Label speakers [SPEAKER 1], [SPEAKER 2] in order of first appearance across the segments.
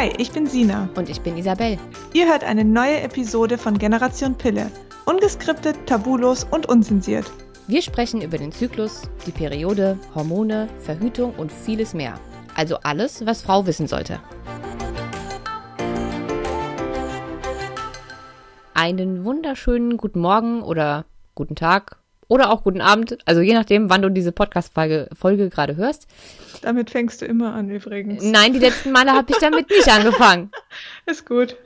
[SPEAKER 1] Hi, ich bin Sina.
[SPEAKER 2] Und ich bin Isabel.
[SPEAKER 1] Ihr hört eine neue Episode von Generation Pille. Ungeskriptet, tabulos und unzensiert.
[SPEAKER 2] Wir sprechen über den Zyklus, die Periode, Hormone, Verhütung und vieles mehr. Also alles, was Frau wissen sollte. Einen wunderschönen guten Morgen oder guten Tag oder auch guten Abend, also je nachdem, wann du diese Podcast-Folge Folge gerade hörst.
[SPEAKER 1] Damit fängst du immer an übrigens.
[SPEAKER 2] Nein, die letzten Male habe ich damit nicht angefangen.
[SPEAKER 1] Ist gut.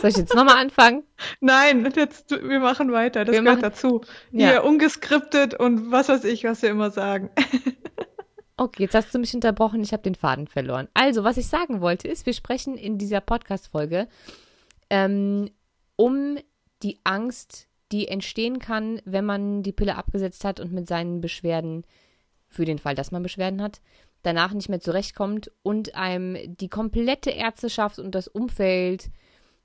[SPEAKER 2] Soll ich jetzt nochmal anfangen?
[SPEAKER 1] Nein, jetzt, wir machen weiter. Das
[SPEAKER 2] Wir
[SPEAKER 1] gehört
[SPEAKER 2] machen-
[SPEAKER 1] dazu.
[SPEAKER 2] Ja.
[SPEAKER 1] Hier, ungeskriptet und was weiß ich, was wir immer sagen.
[SPEAKER 2] Okay, jetzt hast du mich unterbrochen, ich habe den Faden verloren. Also, was ich sagen wollte, ist, wir sprechen in dieser Podcast-Folge ähm, um die Angst, die entstehen kann, wenn man die Pille abgesetzt hat und mit seinen Beschwerden, für den Fall, dass man Beschwerden hat, danach nicht mehr zurechtkommt und einem die komplette Ärzteschaft und das Umfeld,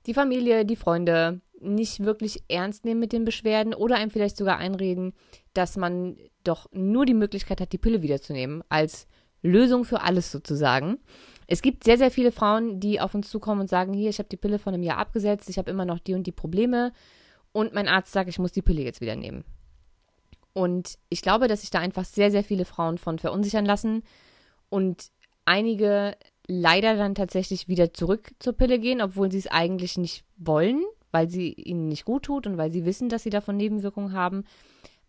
[SPEAKER 2] die Familie, die Freunde nicht wirklich ernst nehmen mit den Beschwerden oder einem vielleicht sogar einreden, dass man doch nur die Möglichkeit hat, die Pille wiederzunehmen, als Lösung für alles sozusagen. Es gibt sehr, sehr viele Frauen, die auf uns zukommen und sagen, hier, ich habe die Pille vor einem Jahr abgesetzt, ich habe immer noch die und die Probleme und mein Arzt sagt, ich muss die Pille jetzt wieder nehmen. Und ich glaube, dass sich da einfach sehr, sehr viele Frauen von verunsichern lassen und einige leider dann tatsächlich wieder zurück zur Pille gehen, obwohl sie es eigentlich nicht wollen, weil sie ihnen nicht gut tut und weil sie wissen, dass sie davon Nebenwirkungen haben,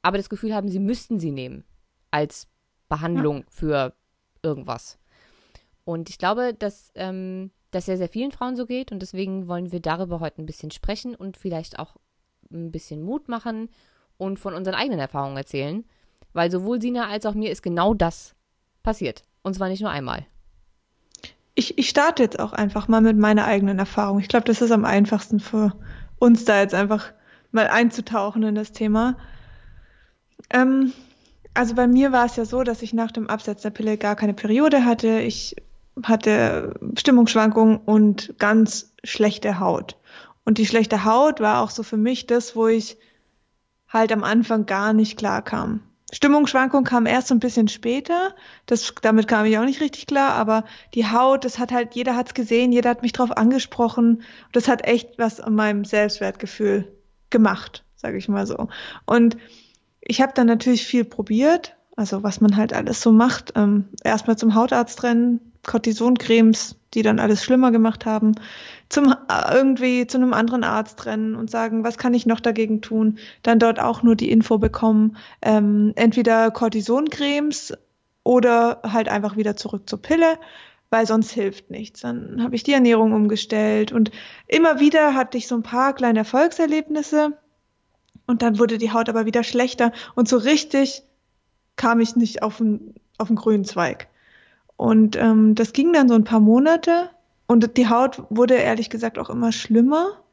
[SPEAKER 2] aber das Gefühl haben, sie müssten sie nehmen als Behandlung für irgendwas. Und ich glaube, dass ähm, das sehr, sehr vielen Frauen so geht und deswegen wollen wir darüber heute ein bisschen sprechen und vielleicht auch ein bisschen Mut machen und von unseren eigenen Erfahrungen erzählen, weil sowohl Sina als auch mir ist genau das passiert. Und zwar nicht nur einmal.
[SPEAKER 1] Ich, ich starte jetzt auch einfach mal mit meiner eigenen Erfahrung. Ich glaube, das ist am einfachsten für uns da jetzt einfach mal einzutauchen in das Thema. Ähm, also bei mir war es ja so, dass ich nach dem Absetzen der Pille gar keine Periode hatte. Ich hatte Stimmungsschwankungen und ganz schlechte Haut. Und die schlechte Haut war auch so für mich das, wo ich halt am Anfang gar nicht klar kam. Stimmungsschwankung kam erst so ein bisschen später. Das, damit kam ich auch nicht richtig klar, aber die Haut, das hat halt, jeder hat's gesehen, jeder hat mich drauf angesprochen. Das hat echt was an meinem Selbstwertgefühl gemacht, sage ich mal so. Und ich habe dann natürlich viel probiert, also was man halt alles so macht. Ähm, Erstmal zum Hautarzt rennen, Cortisoncremes, die dann alles schlimmer gemacht haben, zum äh, irgendwie zu einem anderen Arzt rennen und sagen, was kann ich noch dagegen tun? Dann dort auch nur die Info bekommen, ähm, entweder Cortisoncremes oder halt einfach wieder zurück zur Pille, weil sonst hilft nichts. Dann habe ich die Ernährung umgestellt und immer wieder hatte ich so ein paar kleine Erfolgserlebnisse und dann wurde die Haut aber wieder schlechter und so richtig kam ich nicht auf den, auf den grünen Zweig. Und ähm, das ging dann so ein paar Monate und die Haut wurde ehrlich gesagt auch immer schlimmer,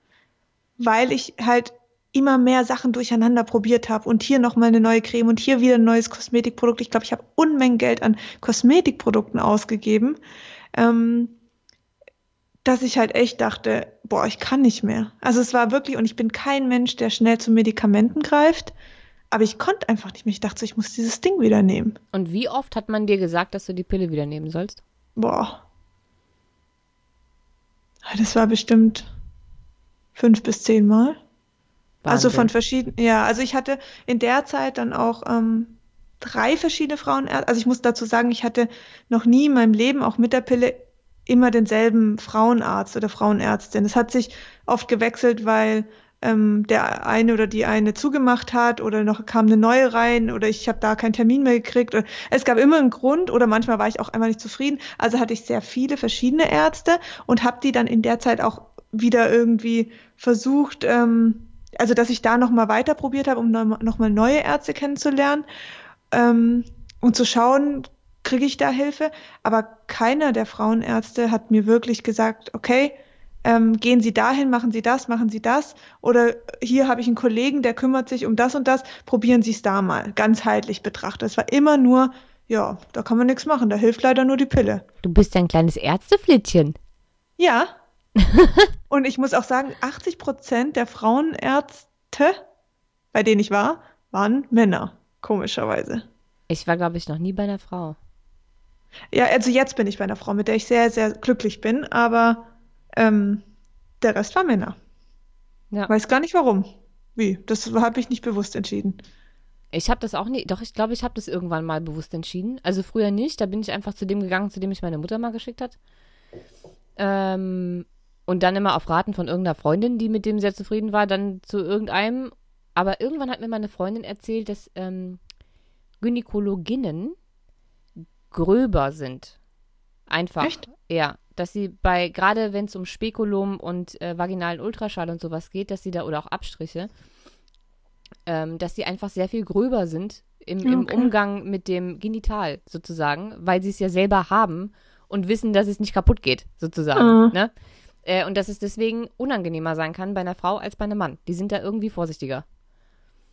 [SPEAKER 1] weil ich halt immer mehr Sachen durcheinander probiert habe und hier nochmal eine neue Creme und hier wieder ein neues Kosmetikprodukt. Ich glaube, ich habe Unmengen Geld an Kosmetikprodukten ausgegeben, ähm, dass ich halt echt dachte, boah, ich kann nicht mehr. Also es war wirklich, und ich bin kein Mensch, der schnell zu Medikamenten greift, aber ich konnte einfach nicht mehr. Ich dachte, so, ich muss dieses Ding wieder nehmen.
[SPEAKER 2] Und wie oft hat man dir gesagt, dass du die Pille wieder nehmen sollst?
[SPEAKER 1] Boah. Das war bestimmt fünf bis zehn Mal. Also
[SPEAKER 2] Wahnsinn.
[SPEAKER 1] von verschiedenen, ja, also ich hatte in der Zeit dann auch ähm, drei verschiedene Frauenärzte. Also ich muss dazu sagen, ich hatte noch nie in meinem Leben, auch mit der Pille, immer denselben Frauenarzt oder Frauenärztin. Es hat sich oft gewechselt, weil ähm, der eine oder die eine zugemacht hat oder noch kam eine neue rein oder ich habe da keinen Termin mehr gekriegt. Es gab immer einen Grund oder manchmal war ich auch einmal nicht zufrieden. Also hatte ich sehr viele verschiedene Ärzte und habe die dann in der Zeit auch wieder irgendwie versucht, ähm, also dass ich da nochmal weiter probiert habe, um nochmal neue Ärzte kennenzulernen ähm, und zu schauen, kriege ich da Hilfe. Aber keiner der Frauenärzte hat mir wirklich gesagt, okay, ähm, gehen Sie dahin, machen Sie das, machen Sie das. Oder hier habe ich einen Kollegen, der kümmert sich um das und das, probieren Sie es da mal, ganzheitlich betrachtet. Es war immer nur, ja, da kann man nichts machen, da hilft leider nur die Pille.
[SPEAKER 2] Du bist ein kleines Ärzteflittchen.
[SPEAKER 1] Ja. und ich muss auch sagen, 80 Prozent der Frauenärzte, bei denen ich war, waren Männer, komischerweise.
[SPEAKER 2] Ich war, glaube ich, noch nie bei einer Frau.
[SPEAKER 1] Ja, also jetzt bin ich bei einer Frau, mit der ich sehr, sehr glücklich bin, aber ähm, der Rest war Männer. Ja. Weiß gar nicht warum. Wie? Das habe ich nicht bewusst entschieden.
[SPEAKER 2] Ich habe das auch nicht, doch ich glaube, ich habe das irgendwann mal bewusst entschieden. Also früher nicht, da bin ich einfach zu dem gegangen, zu dem mich meine Mutter mal geschickt hat. Ähm, und dann immer auf Raten von irgendeiner Freundin, die mit dem sehr zufrieden war, dann zu irgendeinem. Aber irgendwann hat mir meine Freundin erzählt, dass ähm, Gynäkologinnen gröber sind. Einfach. Echt? Ja, dass sie bei, gerade wenn es um Spekulum und äh, vaginalen Ultraschall und sowas geht, dass sie da, oder auch Abstriche, ähm, dass sie einfach sehr viel gröber sind im, okay. im Umgang mit dem Genital sozusagen, weil sie es ja selber haben und wissen, dass es nicht kaputt geht, sozusagen. Mhm. Ne? Äh, und dass es deswegen unangenehmer sein kann bei einer Frau als bei einem Mann. Die sind da irgendwie vorsichtiger.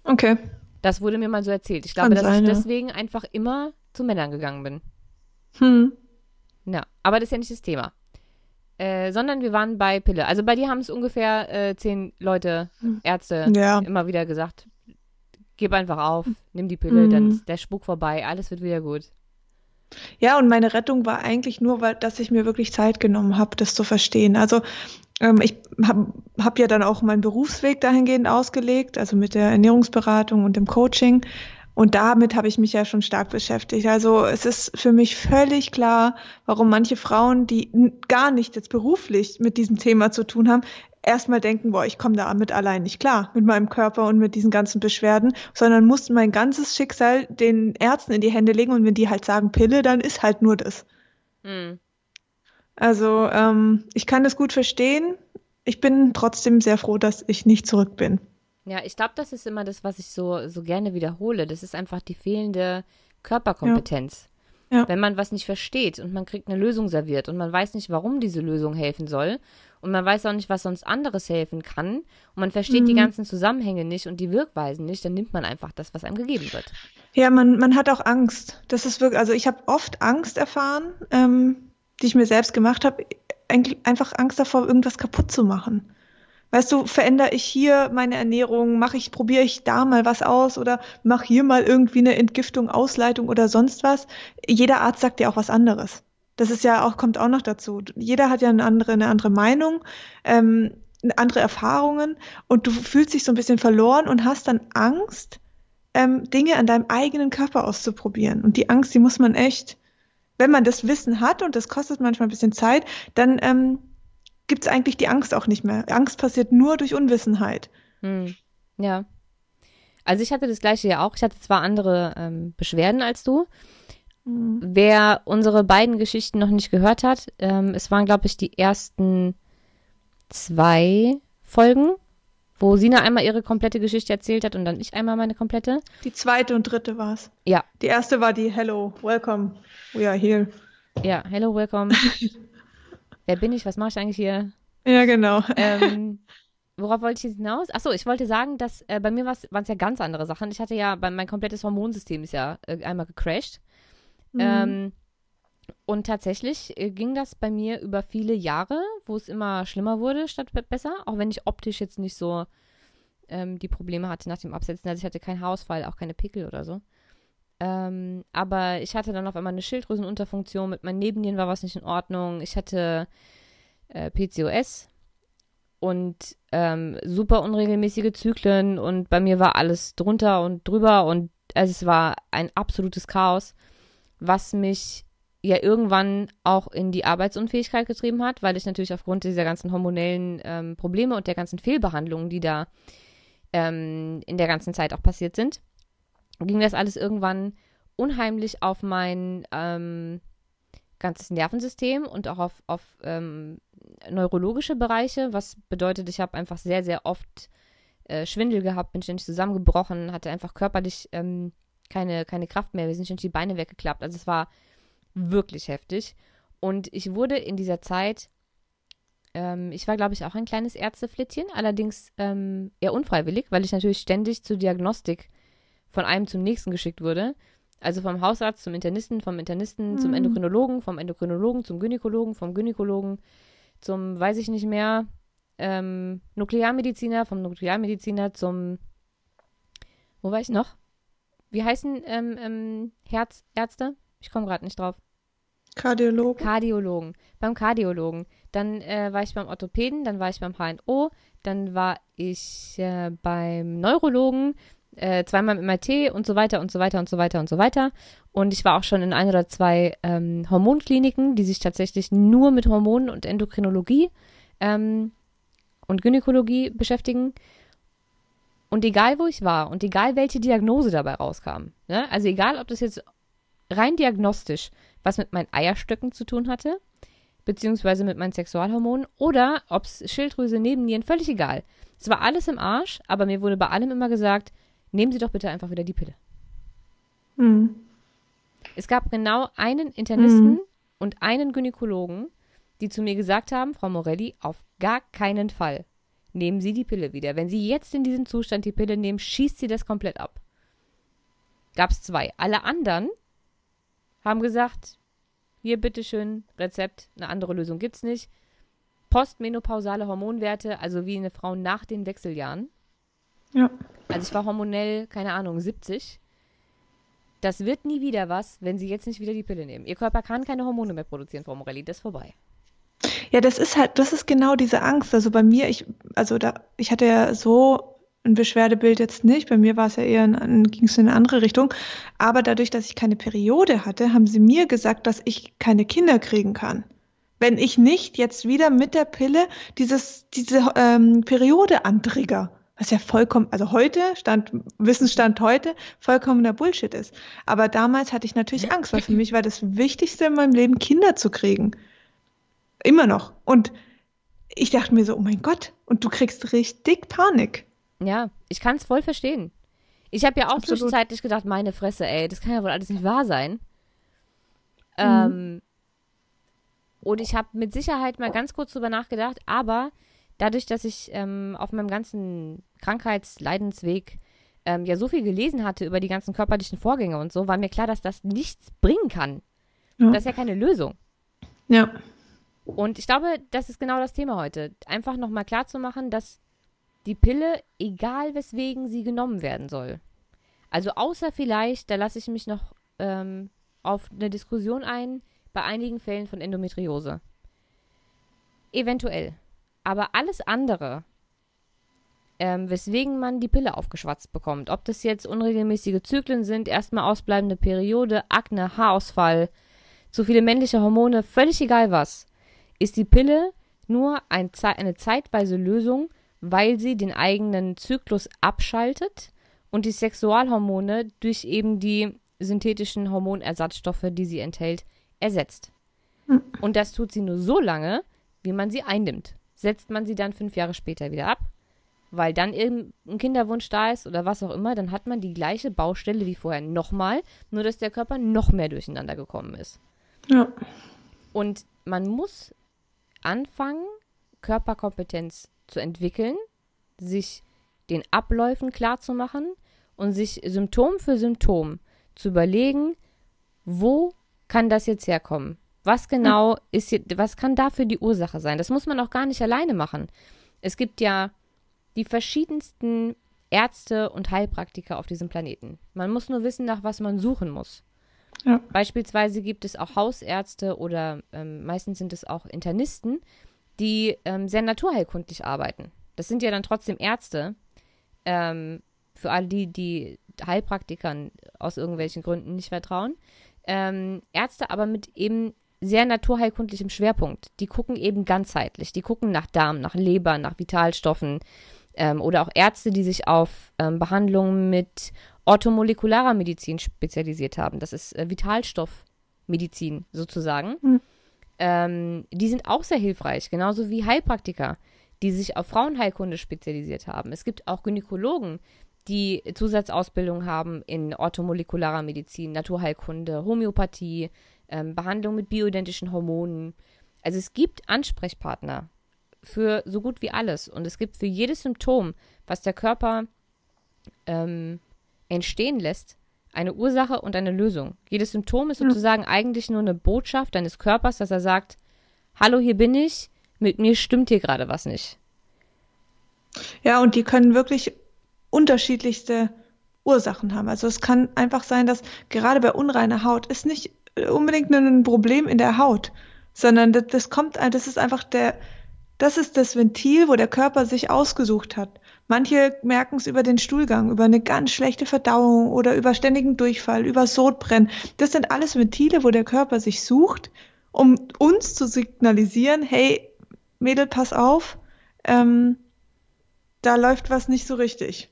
[SPEAKER 1] Okay.
[SPEAKER 2] Das wurde mir mal so erzählt. Ich glaube, kann dass sein, ich deswegen einfach immer zu Männern gegangen bin.
[SPEAKER 1] Hm.
[SPEAKER 2] Ja, aber das ist ja nicht das Thema. Äh, sondern wir waren bei Pille. Also bei dir haben es ungefähr äh, zehn Leute, hm. Ärzte, ja. immer wieder gesagt, gib einfach auf, nimm die Pille, mhm. dann ist der Spuk vorbei, alles wird wieder gut.
[SPEAKER 1] Ja, und meine Rettung war eigentlich nur, weil, dass ich mir wirklich Zeit genommen habe, das zu verstehen. Also ähm, ich habe hab ja dann auch meinen Berufsweg dahingehend ausgelegt, also mit der Ernährungsberatung und dem Coaching. Und damit habe ich mich ja schon stark beschäftigt. Also es ist für mich völlig klar, warum manche Frauen, die gar nicht jetzt beruflich mit diesem Thema zu tun haben, erstmal denken, boah, ich komme damit allein nicht klar, mit meinem Körper und mit diesen ganzen Beschwerden, sondern muss mein ganzes Schicksal den Ärzten in die Hände legen und wenn die halt sagen Pille, dann ist halt nur das. Mhm. Also ähm, ich kann das gut verstehen. Ich bin trotzdem sehr froh, dass ich nicht zurück bin.
[SPEAKER 2] Ja, ich glaube, das ist immer das, was ich so, so gerne wiederhole. Das ist einfach die fehlende Körperkompetenz. Ja. Ja. Wenn man was nicht versteht und man kriegt eine Lösung serviert und man weiß nicht, warum diese Lösung helfen soll und man weiß auch nicht, was sonst anderes helfen kann und man versteht mhm. die ganzen Zusammenhänge nicht und die Wirkweisen nicht, dann nimmt man einfach das, was einem gegeben wird.
[SPEAKER 1] Ja, man, man hat auch Angst. Das ist wirklich, also ich habe oft Angst erfahren, ähm, die ich mir selbst gemacht habe, einfach Angst davor, irgendwas kaputt zu machen. Weißt du, verändere ich hier meine Ernährung, mache ich, probiere ich da mal was aus oder mache hier mal irgendwie eine Entgiftung, Ausleitung oder sonst was. Jeder Arzt sagt dir auch was anderes. Das ist ja auch, kommt auch noch dazu. Jeder hat ja eine andere, eine andere Meinung, ähm, andere Erfahrungen und du fühlst dich so ein bisschen verloren und hast dann Angst, ähm, Dinge an deinem eigenen Körper auszuprobieren. Und die Angst, die muss man echt, wenn man das Wissen hat und das kostet manchmal ein bisschen Zeit, dann ähm, gibt es eigentlich die Angst auch nicht mehr. Angst passiert nur durch Unwissenheit.
[SPEAKER 2] Hm. Ja. Also ich hatte das gleiche ja auch. Ich hatte zwar andere ähm, Beschwerden als du. Mhm. Wer unsere beiden Geschichten noch nicht gehört hat, ähm, es waren, glaube ich, die ersten zwei Folgen, wo Sina einmal ihre komplette Geschichte erzählt hat und dann ich einmal meine komplette.
[SPEAKER 1] Die zweite und dritte war es.
[SPEAKER 2] Ja.
[SPEAKER 1] Die erste war die Hello, welcome, we are here.
[SPEAKER 2] Ja, hello, welcome. wer bin ich, was mache ich eigentlich hier?
[SPEAKER 1] Ja, genau.
[SPEAKER 2] Ähm, worauf wollte ich jetzt hinaus? Achso, ich wollte sagen, dass äh, bei mir waren es ja ganz andere Sachen. Ich hatte ja, mein komplettes Hormonsystem ist ja äh, einmal gecrashed. Mhm. Ähm, und tatsächlich äh, ging das bei mir über viele Jahre, wo es immer schlimmer wurde statt besser, auch wenn ich optisch jetzt nicht so ähm, die Probleme hatte nach dem Absetzen. Also ich hatte keinen Haarausfall, auch keine Pickel oder so. Ähm, aber ich hatte dann auf einmal eine Schilddrüsenunterfunktion, mit meinen Nebennieren war was nicht in Ordnung. Ich hatte äh, PCOS und ähm, super unregelmäßige Zyklen und bei mir war alles drunter und drüber und also es war ein absolutes Chaos, was mich ja irgendwann auch in die Arbeitsunfähigkeit getrieben hat, weil ich natürlich aufgrund dieser ganzen hormonellen ähm, Probleme und der ganzen Fehlbehandlungen, die da ähm, in der ganzen Zeit auch passiert sind, ging das alles irgendwann unheimlich auf mein ähm, ganzes Nervensystem und auch auf, auf ähm, neurologische Bereiche, was bedeutet, ich habe einfach sehr, sehr oft äh, Schwindel gehabt, bin ständig zusammengebrochen, hatte einfach körperlich ähm, keine, keine Kraft mehr, wir sind ständig die Beine weggeklappt. Also es war wirklich heftig. Und ich wurde in dieser Zeit, ähm, ich war, glaube ich, auch ein kleines Ärzteflittchen, allerdings ähm, eher unfreiwillig, weil ich natürlich ständig zur Diagnostik von einem zum nächsten geschickt wurde. Also vom Hausarzt zum Internisten, vom Internisten mhm. zum Endokrinologen, vom Endokrinologen zum Gynäkologen, vom Gynäkologen zum, weiß ich nicht mehr, ähm, Nuklearmediziner, vom Nuklearmediziner zum, wo war ich noch? Wie heißen ähm, ähm, Herzärzte? Ich komme gerade nicht drauf.
[SPEAKER 1] Kardiologen.
[SPEAKER 2] Kardiologen. Beim Kardiologen. Dann äh, war ich beim Orthopäden, dann war ich beim HNO, dann war ich äh, beim Neurologen, äh, zweimal im MRT und so weiter und so weiter und so weiter und so weiter. Und ich war auch schon in ein oder zwei ähm, Hormonkliniken, die sich tatsächlich nur mit Hormonen und Endokrinologie ähm, und Gynäkologie beschäftigen. Und egal, wo ich war und egal, welche Diagnose dabei rauskam, ne? also egal, ob das jetzt rein diagnostisch was mit meinen Eierstöcken zu tun hatte, beziehungsweise mit meinen Sexualhormonen, oder ob es Schilddrüse, Nebennieren, völlig egal. Es war alles im Arsch, aber mir wurde bei allem immer gesagt, nehmen Sie doch bitte einfach wieder die Pille.
[SPEAKER 1] Mhm.
[SPEAKER 2] Es gab genau einen Internisten
[SPEAKER 1] Mhm.
[SPEAKER 2] und einen Gynäkologen, die zu mir gesagt haben, Frau Morelli, auf gar keinen Fall nehmen Sie die Pille wieder. Wenn Sie jetzt in diesem Zustand die Pille nehmen, schießt sie das komplett ab. Gab es zwei. Alle anderen haben gesagt, hier bitteschön, Rezept, eine andere Lösung gibt's nicht. Postmenopausale Hormonwerte, also wie eine Frau nach den Wechseljahren.
[SPEAKER 1] Ja.
[SPEAKER 2] Also ich war hormonell, keine Ahnung, 70. Das wird nie wieder was, wenn Sie jetzt nicht wieder die Pille nehmen. Ihr Körper kann keine Hormone mehr produzieren, Frau Morelli. Das ist vorbei.
[SPEAKER 1] Ja, das ist halt, das ist genau diese Angst. Also bei mir, ich, also da, ich hatte ja so ein Beschwerdebild jetzt nicht. Bei mir war es ja eher, ging es in eine andere Richtung. Aber dadurch, dass ich keine Periode hatte, haben sie mir gesagt, dass ich keine Kinder kriegen kann. Wenn ich nicht jetzt wieder mit der Pille dieses, diese ähm, Periode antrigger. Was ja vollkommen, also heute, Stand, Wissensstand heute, vollkommener Bullshit ist. Aber damals hatte ich natürlich Angst, weil für mich war das Wichtigste in meinem Leben, Kinder zu kriegen. Immer noch. Und ich dachte mir so, oh mein Gott, und du kriegst richtig Panik.
[SPEAKER 2] Ja, ich kann es voll verstehen. Ich habe ja auch
[SPEAKER 1] Absolut.
[SPEAKER 2] zwischenzeitlich gedacht, meine Fresse, ey, das kann ja wohl alles nicht wahr sein. Ähm, und ich habe mit Sicherheit mal ganz kurz drüber nachgedacht, aber dadurch, dass ich ähm, auf meinem ganzen Krankheitsleidensweg ähm, ja so viel gelesen hatte über die ganzen körperlichen Vorgänge und so, war mir klar, dass das nichts bringen kann.
[SPEAKER 1] Ja.
[SPEAKER 2] Das ist ja keine Lösung.
[SPEAKER 1] Ja.
[SPEAKER 2] Und ich glaube, das ist genau das Thema heute. Einfach nochmal klarzumachen, dass die Pille, egal weswegen sie genommen werden soll. Also außer vielleicht, da lasse ich mich noch ähm, auf eine Diskussion ein, bei einigen Fällen von Endometriose. Eventuell. Aber alles andere, ähm, weswegen man die Pille aufgeschwatzt bekommt, ob das jetzt unregelmäßige Zyklen sind, erstmal ausbleibende Periode, Akne, Haarausfall, zu viele männliche Hormone, völlig egal was, ist die Pille nur ein, eine zeitweise Lösung, weil sie den eigenen Zyklus abschaltet und die Sexualhormone durch eben die synthetischen Hormonersatzstoffe, die sie enthält, ersetzt.
[SPEAKER 1] Hm.
[SPEAKER 2] Und das tut sie nur so lange, wie man sie einnimmt. Setzt man sie dann fünf Jahre später wieder ab, weil dann irgendein Kinderwunsch da ist oder was auch immer, dann hat man die gleiche Baustelle wie vorher nochmal, nur dass der Körper noch mehr durcheinander gekommen ist.
[SPEAKER 1] Ja.
[SPEAKER 2] Und man muss anfangen, Körperkompetenz zu entwickeln, sich den Abläufen klarzumachen und sich Symptom für Symptom zu überlegen, wo kann das jetzt herkommen? Was genau ist hier, was kann dafür die Ursache sein? Das muss man auch gar nicht alleine machen. Es gibt ja die verschiedensten Ärzte und Heilpraktiker auf diesem Planeten. Man muss nur wissen, nach was man suchen muss.
[SPEAKER 1] Ja.
[SPEAKER 2] Beispielsweise gibt es auch Hausärzte oder ähm, meistens sind es auch Internisten, die ähm, sehr naturheilkundlich arbeiten. Das sind ja dann trotzdem Ärzte. Ähm, für alle die, die Heilpraktikern aus irgendwelchen Gründen nicht vertrauen. Ähm, Ärzte aber mit eben sehr naturheilkundlichem Schwerpunkt. Die gucken eben ganzheitlich. Die gucken nach Darm, nach Leber, nach Vitalstoffen. Ähm, oder auch Ärzte, die sich auf ähm, Behandlungen mit orthomolekularer Medizin spezialisiert haben. Das ist äh, Vitalstoffmedizin sozusagen.
[SPEAKER 1] Mhm.
[SPEAKER 2] Ähm, die sind auch sehr hilfreich, genauso wie Heilpraktiker, die sich auf Frauenheilkunde spezialisiert haben. Es gibt auch Gynäkologen, die Zusatzausbildung haben in orthomolekularer Medizin, Naturheilkunde, Homöopathie, ähm, Behandlung mit bioidentischen Hormonen. Also es gibt Ansprechpartner für so gut wie alles. Und es gibt für jedes Symptom, was der Körper ähm, entstehen lässt, eine Ursache und eine Lösung. Jedes Symptom ist
[SPEAKER 1] Ja.
[SPEAKER 2] sozusagen eigentlich nur eine Botschaft deines Körpers, dass er sagt, hallo, hier bin ich, mit mir stimmt hier gerade was nicht.
[SPEAKER 1] Ja, und die können wirklich unterschiedlichste Ursachen haben. Also es kann einfach sein, dass gerade bei unreiner Haut ist nicht unbedingt ein Problem in der Haut, sondern das, das kommt, das ist einfach der, das ist das Ventil, wo der Körper sich ausgesucht hat. Manche merken es über den Stuhlgang, über eine ganz schlechte Verdauung oder über ständigen Durchfall, über Sodbrennen. Das sind alles Ventile, wo der Körper sich sucht, um uns zu signalisieren, hey, Mädel, pass auf, ähm, da läuft was nicht so richtig.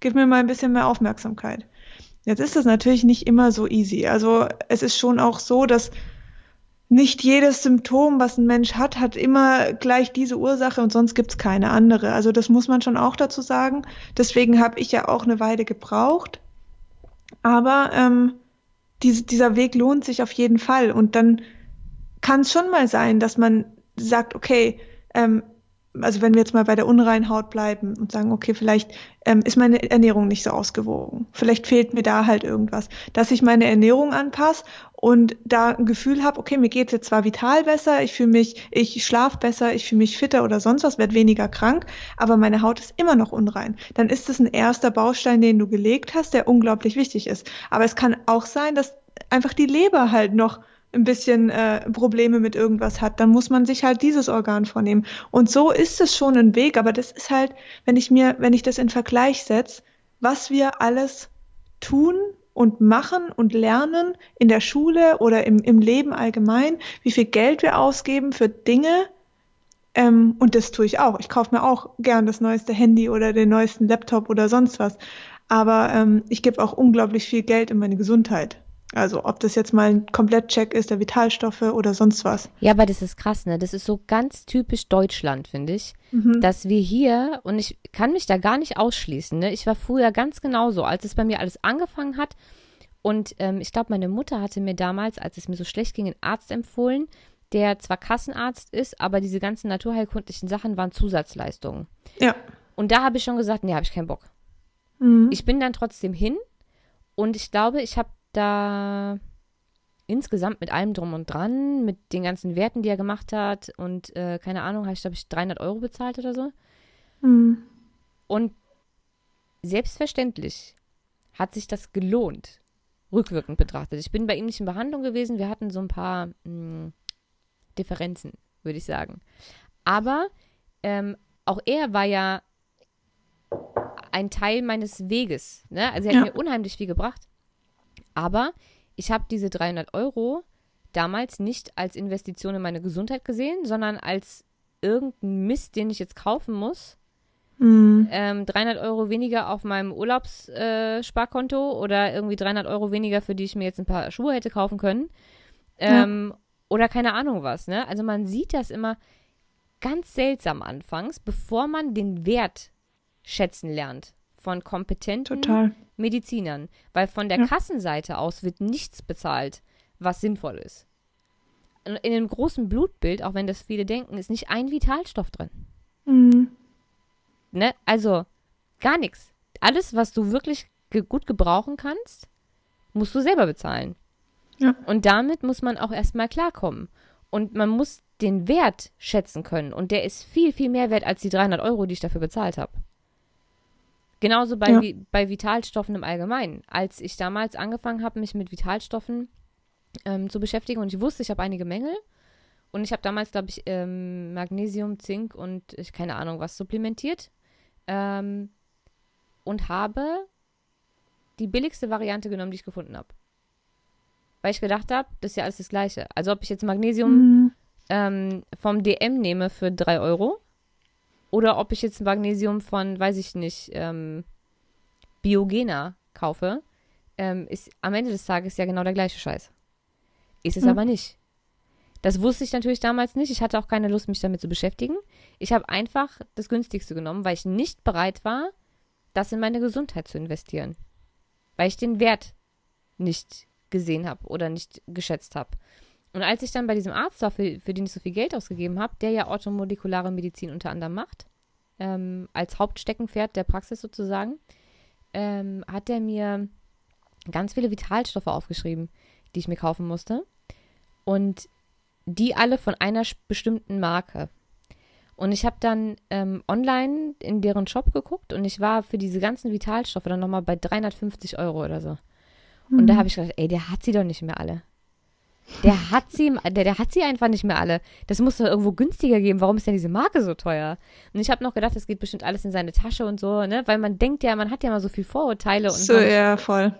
[SPEAKER 1] Gib mir mal ein bisschen mehr Aufmerksamkeit. Jetzt ist das natürlich nicht immer so easy. Also es ist schon auch so, dass nicht jedes Symptom, was ein Mensch hat, hat immer gleich diese Ursache und sonst gibt's keine andere. Also das muss man schon auch dazu sagen. Deswegen habe ich ja auch eine Weile gebraucht. Aber ähm, diese, dieser Weg lohnt sich auf jeden Fall. Und dann kann es schon mal sein, dass man sagt, okay, ähm, also wenn wir jetzt mal bei der Unreinhaut bleiben und sagen, okay, vielleicht ähm, ist meine Ernährung nicht so ausgewogen, vielleicht fehlt mir da halt irgendwas, dass ich meine Ernährung anpasse und da ein Gefühl habe, okay, mir geht jetzt zwar vital besser, ich fühle mich, ich schlafe besser, ich fühle mich fitter oder sonst was, werde weniger krank, aber meine Haut ist immer noch unrein. Dann ist es ein erster Baustein, den du gelegt hast, der unglaublich wichtig ist. Aber es kann auch sein, dass einfach die Leber halt noch ein bisschen äh, Probleme mit irgendwas hat, dann muss man sich halt dieses Organ vornehmen. Und so ist es schon ein Weg, aber das ist halt, wenn ich mir, wenn ich das in Vergleich setze, was wir alles tun und machen und lernen in der Schule oder im, im Leben allgemein, wie viel Geld wir ausgeben für Dinge, ähm, und das tue ich auch. Ich kaufe mir auch gern das neueste Handy oder den neuesten Laptop oder sonst was. Aber ähm, ich gebe auch unglaublich viel Geld in meine Gesundheit. Also ob das jetzt mal ein Komplettcheck ist der Vitalstoffe oder sonst was.
[SPEAKER 2] Ja, aber das ist krass, ne? Das ist so ganz typisch Deutschland, finde ich. Mhm. Dass wir hier, und ich kann mich da gar nicht ausschließen, ne? Ich war früher ganz genauso, als es bei mir alles angefangen hat. Und ähm, ich glaube, meine Mutter hatte mir damals, als es mir so schlecht ging, einen Arzt empfohlen, der zwar Kassenarzt ist, aber diese ganzen naturheilkundlichen Sachen waren Zusatzleistungen.
[SPEAKER 1] Ja.
[SPEAKER 2] Und da habe ich schon gesagt, nee, habe ich keinen Bock. Mhm. Ich bin dann trotzdem hin und ich glaube, ich habe da insgesamt mit allem drum und dran, mit den ganzen Werten, die er gemacht hat und äh, keine Ahnung, habe ich glaube ich 300 Euro bezahlt oder so. Mhm. Und selbstverständlich hat sich das gelohnt, rückwirkend betrachtet. Ich bin bei ihm nicht in Behandlung gewesen, wir hatten so ein paar mh, hm, Differenzen, würde ich sagen. Aber ähm, auch er war ja ein Teil meines Weges. Ne? Also er hat ja. mir unheimlich viel gebracht. Aber ich habe diese 300 Euro damals nicht als Investition in meine Gesundheit gesehen, sondern als irgendein Mist, den ich jetzt kaufen muss. Mhm. Ähm, 300 Euro weniger auf meinem Urlaubssparkonto äh, oder irgendwie 300 Euro weniger, für die ich mir jetzt ein paar Schuhe hätte kaufen können. Ähm, ja. Oder keine Ahnung was. Ne? Also man sieht das immer ganz seltsam anfangs, bevor man den Wert schätzen lernt von kompetenten Total. Medizinern. Weil von der ja. Kassenseite aus wird nichts bezahlt, was sinnvoll ist. In einem großen Blutbild, auch wenn das viele denken, ist nicht ein Vitalstoff drin. Mhm. Ne? Also gar nichts. Alles, was du wirklich ge gut gebrauchen kannst, musst du selber bezahlen. Ja. Und damit muss man auch erstmal klarkommen. Und man muss den Wert schätzen können. Und der ist viel, viel mehr wert als die 300 Euro, die ich dafür bezahlt habe. Genauso bei, ja. bei Vitalstoffen im Allgemeinen. Als ich damals angefangen habe, mich mit Vitalstoffen ähm, zu beschäftigen und ich wusste, ich habe einige Mängel. Und ich habe damals, glaube ich, ähm, Magnesium, Zink und ich keine Ahnung was supplementiert. Ähm, und habe die billigste Variante genommen, die ich gefunden habe. Weil ich gedacht habe, das ist ja alles das Gleiche. Also ob ich jetzt Magnesium mhm. ähm, vom DM nehme für 3 Euro oder ob ich jetzt ein Magnesium von, weiß ich nicht, ähm, Biogena kaufe, ähm, ist am Ende des Tages ja genau der gleiche Scheiß. Ist es mhm. aber nicht. Das wusste ich natürlich damals nicht. Ich hatte auch keine Lust, mich damit zu beschäftigen. Ich habe einfach das günstigste genommen, weil ich nicht bereit war, das in meine Gesundheit zu investieren. Weil ich den Wert nicht gesehen habe oder nicht geschätzt habe. Und als ich dann bei diesem Arzt war, für, für den ich so viel Geld ausgegeben habe, der ja orthomolekulare Medizin unter anderem macht, ähm, als Hauptsteckenpferd der Praxis sozusagen, ähm, hat er mir ganz viele Vitalstoffe aufgeschrieben, die ich mir kaufen musste. Und die alle von einer bestimmten Marke. Und ich habe dann ähm, online in deren Shop geguckt und ich war für diese ganzen Vitalstoffe dann nochmal bei 350 Euro oder so. Und mhm. da habe ich gedacht, ey, der hat sie doch nicht mehr alle. Der hat sie, der, der hat sie einfach nicht mehr alle. Das muss doch irgendwo günstiger geben. Warum ist denn diese Marke so teuer? Und ich habe noch gedacht, das geht bestimmt alles in seine Tasche und so, ne? Weil man denkt ja, man hat ja mal so viel Vorurteile und
[SPEAKER 1] so. Ja, voll.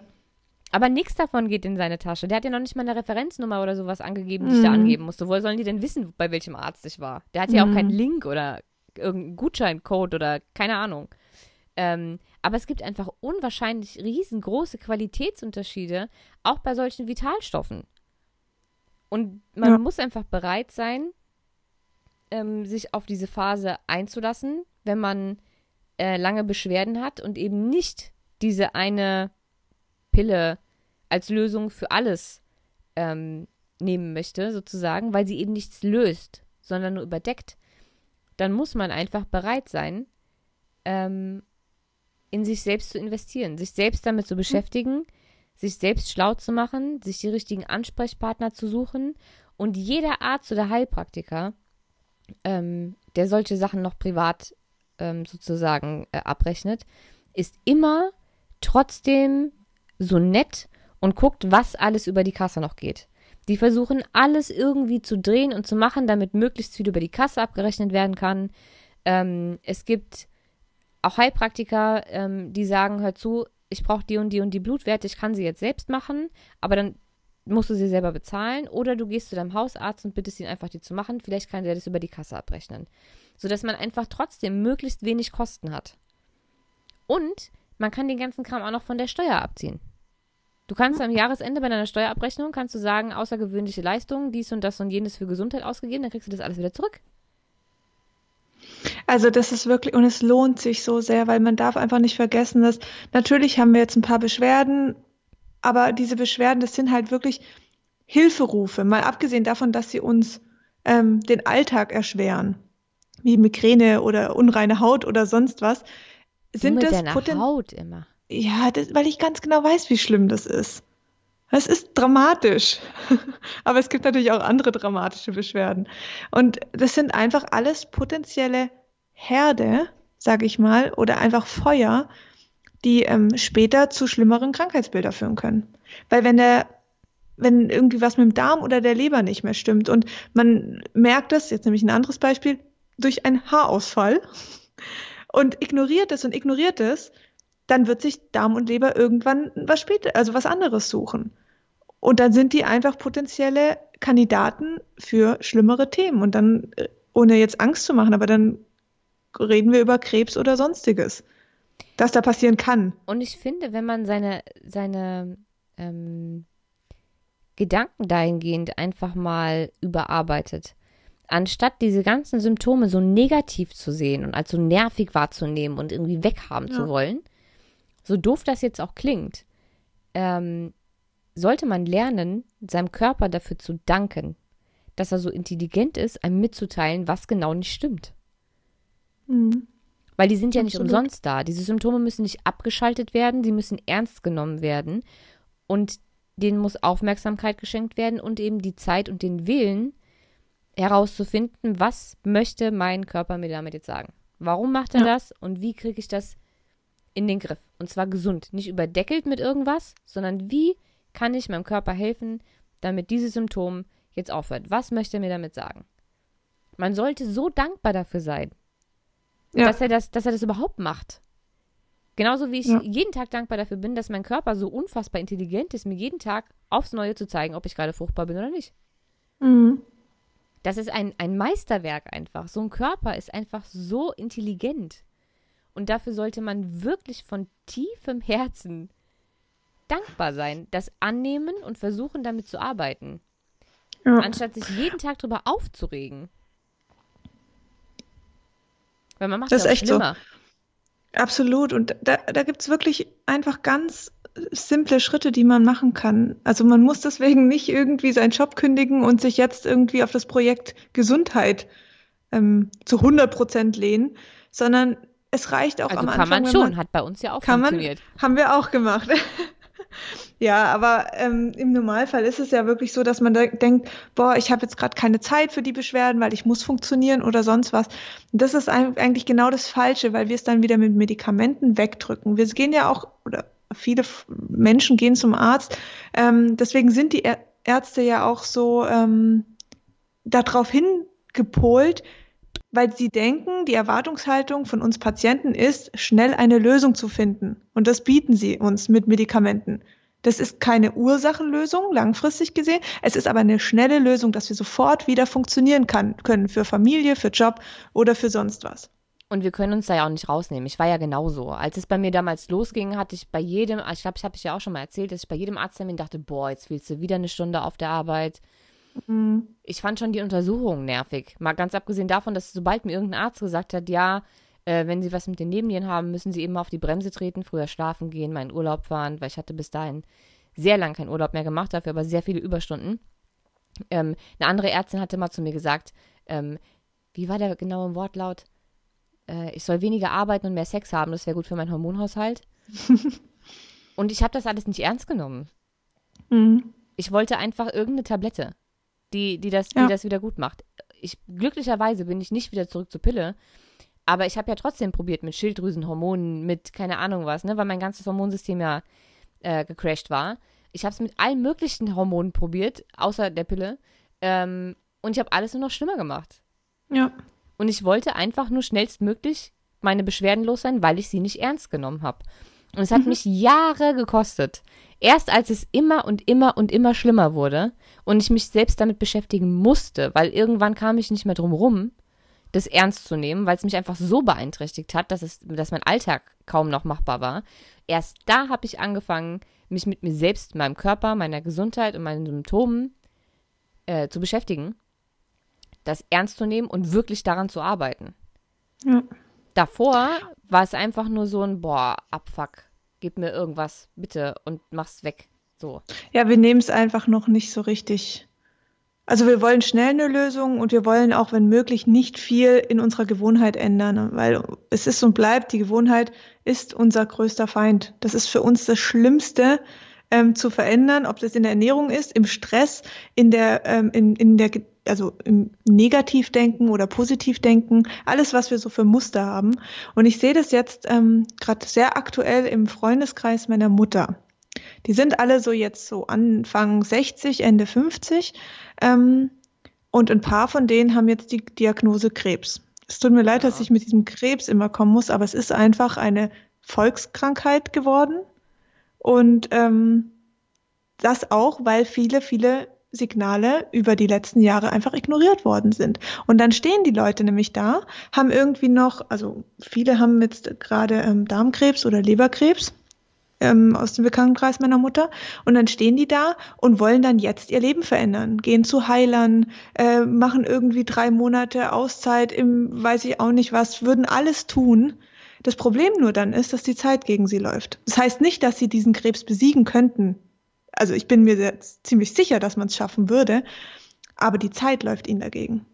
[SPEAKER 2] Aber nichts davon geht in seine Tasche. Der hat ja noch nicht mal eine Referenznummer oder sowas angegeben, die ich da mhm. angeben musste. Woher sollen die denn wissen, bei welchem Arzt ich war? Der hat ja auch mhm. keinen Link oder irgendeinen Gutscheincode oder keine Ahnung. Ähm, aber es gibt einfach unwahrscheinlich riesengroße Qualitätsunterschiede, auch bei solchen Vitalstoffen. Und man ja. muss einfach bereit sein, ähm, sich auf diese Phase einzulassen, wenn man äh, lange Beschwerden hat und eben nicht diese eine Pille als Lösung für alles ähm, nehmen möchte, sozusagen, weil sie eben nichts löst, sondern nur überdeckt, dann muss man einfach bereit sein, ähm, in sich selbst zu investieren, sich selbst damit zu beschäftigen, mhm sich selbst schlau zu machen, sich die richtigen Ansprechpartner zu suchen und jeder Arzt oder Heilpraktiker, ähm, der solche Sachen noch privat ähm, sozusagen äh, abrechnet, ist immer trotzdem so nett und guckt, was alles über die Kasse noch geht. Die versuchen alles irgendwie zu drehen und zu machen, damit möglichst viel über die Kasse abgerechnet werden kann. Ähm, es gibt auch Heilpraktiker, ähm, die sagen, hör zu, ich brauche die und die und die Blutwerte, ich kann sie jetzt selbst machen, aber dann musst du sie selber bezahlen oder du gehst zu deinem Hausarzt und bittest ihn einfach, die zu machen. Vielleicht kann der das über die Kasse abrechnen. Sodass man einfach trotzdem möglichst wenig Kosten hat. Und man kann den ganzen Kram auch noch von der Steuer abziehen. Du kannst am Jahresende bei deiner Steuerabrechnung, kannst du sagen, außergewöhnliche Leistungen, dies und das und jenes für Gesundheit ausgegeben, dann kriegst du das alles wieder zurück.
[SPEAKER 1] Also das ist wirklich, und es lohnt sich so sehr, weil man darf einfach nicht vergessen, dass natürlich haben wir jetzt ein paar Beschwerden, aber diese Beschwerden, das sind halt wirklich Hilferufe, mal abgesehen davon, dass sie uns ähm, den Alltag erschweren, wie Migräne oder unreine Haut oder sonst was.
[SPEAKER 2] Sind du mit das deiner Haut immer?
[SPEAKER 1] Ja, das, weil ich ganz genau weiß, wie schlimm das ist. Es ist dramatisch. Aber es gibt natürlich auch andere dramatische Beschwerden. Und das sind einfach alles potenzielle Herde, sage ich mal, oder einfach Feuer, die ähm, später zu schlimmeren Krankheitsbildern führen können. Weil wenn der wenn irgendwie was mit dem Darm oder der Leber nicht mehr stimmt und man merkt das, jetzt nämlich ein anderes Beispiel, durch einen Haarausfall und ignoriert es und ignoriert es, dann wird sich Darm und Leber irgendwann was später, also was anderes suchen. Und dann sind die einfach potenzielle Kandidaten für schlimmere Themen. Und dann, äh, ohne jetzt Angst zu machen, aber dann reden wir über Krebs oder sonstiges, das da passieren kann.
[SPEAKER 2] Und ich finde, wenn man seine, seine ähm, Gedanken dahingehend einfach mal überarbeitet, anstatt diese ganzen Symptome so negativ zu sehen und als so nervig wahrzunehmen und irgendwie weghaben ja. zu wollen, so doof das jetzt auch klingt, ähm, sollte man lernen, seinem Körper dafür zu danken, dass er so intelligent ist, einem mitzuteilen, was genau nicht stimmt. Mhm. Weil die sind ja Absolut. nicht umsonst da. Diese Symptome müssen nicht abgeschaltet werden, sie müssen ernst genommen werden und denen muss Aufmerksamkeit geschenkt werden und eben die Zeit und den Willen herauszufinden, was möchte mein Körper mir damit jetzt sagen. Warum macht er ja. das und wie kriege ich das in den Griff? Und zwar gesund, nicht überdeckelt mit irgendwas, sondern wie kann ich meinem Körper helfen, damit dieses Symptom jetzt aufhört? Was möchte er mir damit sagen? Man sollte so dankbar dafür sein, ja. dass, er das, dass er das überhaupt macht. Genauso wie ich ja. jeden Tag dankbar dafür bin, dass mein Körper so unfassbar intelligent ist, mir jeden Tag aufs Neue zu zeigen, ob ich gerade fruchtbar bin oder nicht. Mhm. Das ist ein, ein Meisterwerk einfach. So ein Körper ist einfach so intelligent. Und dafür sollte man wirklich von tiefem Herzen dankbar sein, das annehmen und versuchen, damit zu arbeiten. Ja. Anstatt sich jeden Tag darüber aufzuregen. Weil man macht
[SPEAKER 1] das ja echt schlimmer. So. Absolut. Und da, da gibt es wirklich einfach ganz simple Schritte, die man machen kann. Also man muss deswegen nicht irgendwie seinen Job kündigen und sich jetzt irgendwie auf das Projekt Gesundheit ähm, zu 100 Prozent lehnen, sondern es reicht auch also am
[SPEAKER 2] Anfang.
[SPEAKER 1] kann
[SPEAKER 2] man schon, man, hat bei uns ja auch funktioniert.
[SPEAKER 1] Man, haben wir auch gemacht. Ja, aber ähm, im Normalfall ist es ja wirklich so, dass man da denkt, boah, ich habe jetzt gerade keine Zeit für die Beschwerden, weil ich muss funktionieren oder sonst was. Und das ist eigentlich genau das Falsche, weil wir es dann wieder mit Medikamenten wegdrücken. Wir gehen ja auch, oder viele Menschen gehen zum Arzt, ähm, deswegen sind die Ärzte ja auch so ähm, darauf hingepolt, weil sie denken, die Erwartungshaltung von uns Patienten ist, schnell eine Lösung zu finden. Und das bieten sie uns mit Medikamenten. Das ist keine Ursachenlösung, langfristig gesehen. Es ist aber eine schnelle Lösung, dass wir sofort wieder funktionieren kann, können für Familie, für Job oder für sonst was.
[SPEAKER 2] Und wir können uns da ja auch nicht rausnehmen. Ich war ja genauso. Als es bei mir damals losging, hatte ich bei jedem, ich glaube, ich habe ich ja auch schon mal erzählt, dass ich bei jedem Arzttermin dachte, boah, jetzt fehlst du wieder eine Stunde auf der Arbeit. Mhm. Ich fand schon die Untersuchungen nervig. Mal ganz abgesehen davon, dass sobald mir irgendein Arzt gesagt hat, ja, äh, wenn sie was mit den Nebennieren haben, müssen sie eben auf die Bremse treten, früher schlafen gehen, mal in Urlaub fahren, weil ich hatte bis dahin sehr lang keinen Urlaub mehr gemacht, dafür aber sehr viele Überstunden. Ähm, eine andere Ärztin hatte mal zu mir gesagt, ähm, wie war der genaue Wortlaut? Äh, ich soll weniger arbeiten und mehr Sex haben, das wäre gut für meinen Hormonhaushalt. und ich habe das alles nicht ernst genommen. Mhm. Ich wollte einfach irgendeine Tablette, die, die, das, ja. die das wieder gut macht. Ich, glücklicherweise bin ich nicht wieder zurück zur Pille, aber ich habe ja trotzdem probiert mit Schilddrüsenhormonen, mit keine Ahnung was, ne, weil mein ganzes Hormonsystem ja äh, gecrashed war. Ich habe es mit allen möglichen Hormonen probiert, außer der Pille. Ähm, und ich habe alles nur noch schlimmer gemacht.
[SPEAKER 1] Ja.
[SPEAKER 2] Und ich wollte einfach nur schnellstmöglich meine Beschwerden los sein, weil ich sie nicht ernst genommen habe. Und es hat mhm. mich Jahre gekostet. Erst als es immer und immer und immer schlimmer wurde und ich mich selbst damit beschäftigen musste, weil irgendwann kam ich nicht mehr drum rum, das ernst zu nehmen, weil es mich einfach so beeinträchtigt hat, dass, es, dass mein Alltag kaum noch machbar war. Erst da habe ich angefangen, mich mit mir selbst, meinem Körper, meiner Gesundheit und meinen Symptomen äh, zu beschäftigen, das ernst zu nehmen und wirklich daran zu arbeiten. Ja. Davor war es einfach nur so ein, boah, Abfuck, gib mir irgendwas, bitte, und mach's weg. So.
[SPEAKER 1] Ja, wir nehmen es einfach noch nicht so richtig also wir wollen schnell eine Lösung und wir wollen auch, wenn möglich, nicht viel in unserer Gewohnheit ändern, weil es ist und bleibt, die Gewohnheit ist unser größter Feind. Das ist für uns das Schlimmste ähm, zu verändern, ob das in der Ernährung ist, im Stress, in der, ähm, in, in der, also im Negativdenken oder Positivdenken, alles, was wir so für Muster haben. Und ich sehe das jetzt ähm, gerade sehr aktuell im Freundeskreis meiner Mutter. Die sind alle so jetzt so Anfang 60, Ende 50. Ähm, und ein paar von denen haben jetzt die Diagnose Krebs. Es tut mir leid, ja. dass ich mit diesem Krebs immer kommen muss, aber es ist einfach eine Volkskrankheit geworden. Und ähm, das auch, weil viele, viele Signale über die letzten Jahre einfach ignoriert worden sind. Und dann stehen die Leute nämlich da, haben irgendwie noch, also viele haben jetzt gerade ähm, Darmkrebs oder Leberkrebs ähm, aus dem Bekanntenkreis meiner Mutter. Und dann stehen die da und wollen dann jetzt ihr Leben verändern, gehen zu Heilern, äh, machen irgendwie drei Monate Auszeit im, weiß ich auch nicht was, würden alles tun. Das Problem nur dann ist, dass die Zeit gegen sie läuft. Das heißt nicht, dass sie diesen Krebs besiegen könnten. Also ich bin mir ziemlich sicher, dass man es schaffen würde, aber die Zeit läuft ihnen dagegen.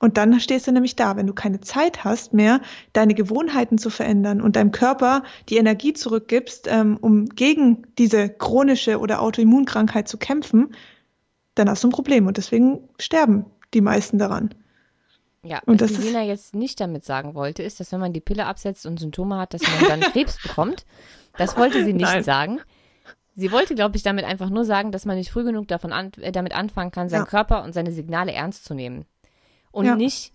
[SPEAKER 1] Und dann stehst du nämlich da, wenn du keine Zeit hast mehr, deine Gewohnheiten zu verändern und deinem Körper die Energie zurückgibst, ähm, um gegen diese chronische oder Autoimmunkrankheit zu kämpfen, dann hast du ein Problem. Und deswegen sterben die meisten daran.
[SPEAKER 2] Ja, und was Sina jetzt nicht damit sagen wollte, ist, dass wenn man die Pille absetzt und Symptome hat, dass man dann Krebs bekommt. Das wollte sie nicht Nein. sagen. Sie wollte, glaube ich, damit einfach nur sagen, dass man nicht früh genug davon an, äh, damit anfangen kann, seinen ja. Körper und seine Signale ernst zu nehmen und ja. nicht